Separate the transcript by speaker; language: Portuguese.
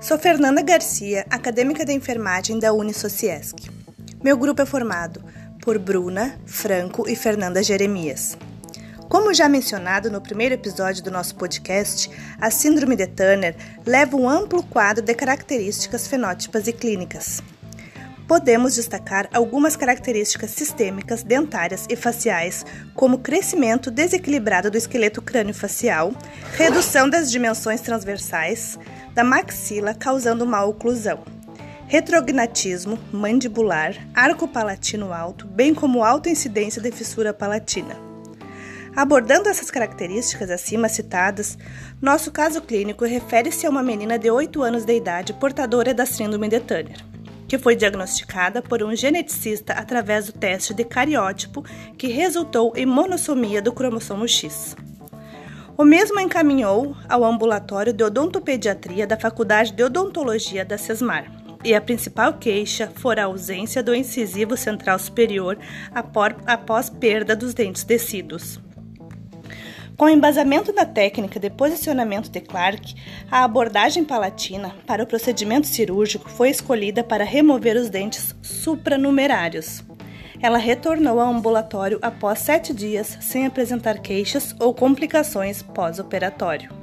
Speaker 1: Sou Fernanda Garcia, acadêmica da enfermagem da Unisociesc. Meu grupo é formado por Bruna, Franco e Fernanda Jeremias. Como já mencionado no primeiro episódio do nosso podcast, a Síndrome de Turner leva um amplo quadro de características fenótipas e clínicas. Podemos destacar algumas características sistêmicas, dentárias e faciais, como crescimento desequilibrado do esqueleto crânio-facial, redução das dimensões transversais da maxila, causando má oclusão, retrognatismo mandibular, arco palatino alto, bem como alta incidência de fissura palatina. Abordando essas características acima citadas, nosso caso clínico refere-se a uma menina de 8 anos de idade portadora da síndrome de Turner que foi diagnosticada por um geneticista através do teste de cariótipo que resultou em monossomia do cromossomo X. O mesmo encaminhou ao ambulatório de odontopediatria da Faculdade de Odontologia da SESMAR, e a principal queixa fora a ausência do incisivo central superior após perda dos dentes descidos. Com o embasamento da técnica de posicionamento de Clark, a abordagem palatina para o procedimento cirúrgico foi escolhida para remover os dentes supranumerários. Ela retornou ao ambulatório após sete dias sem apresentar queixas ou complicações pós-operatório.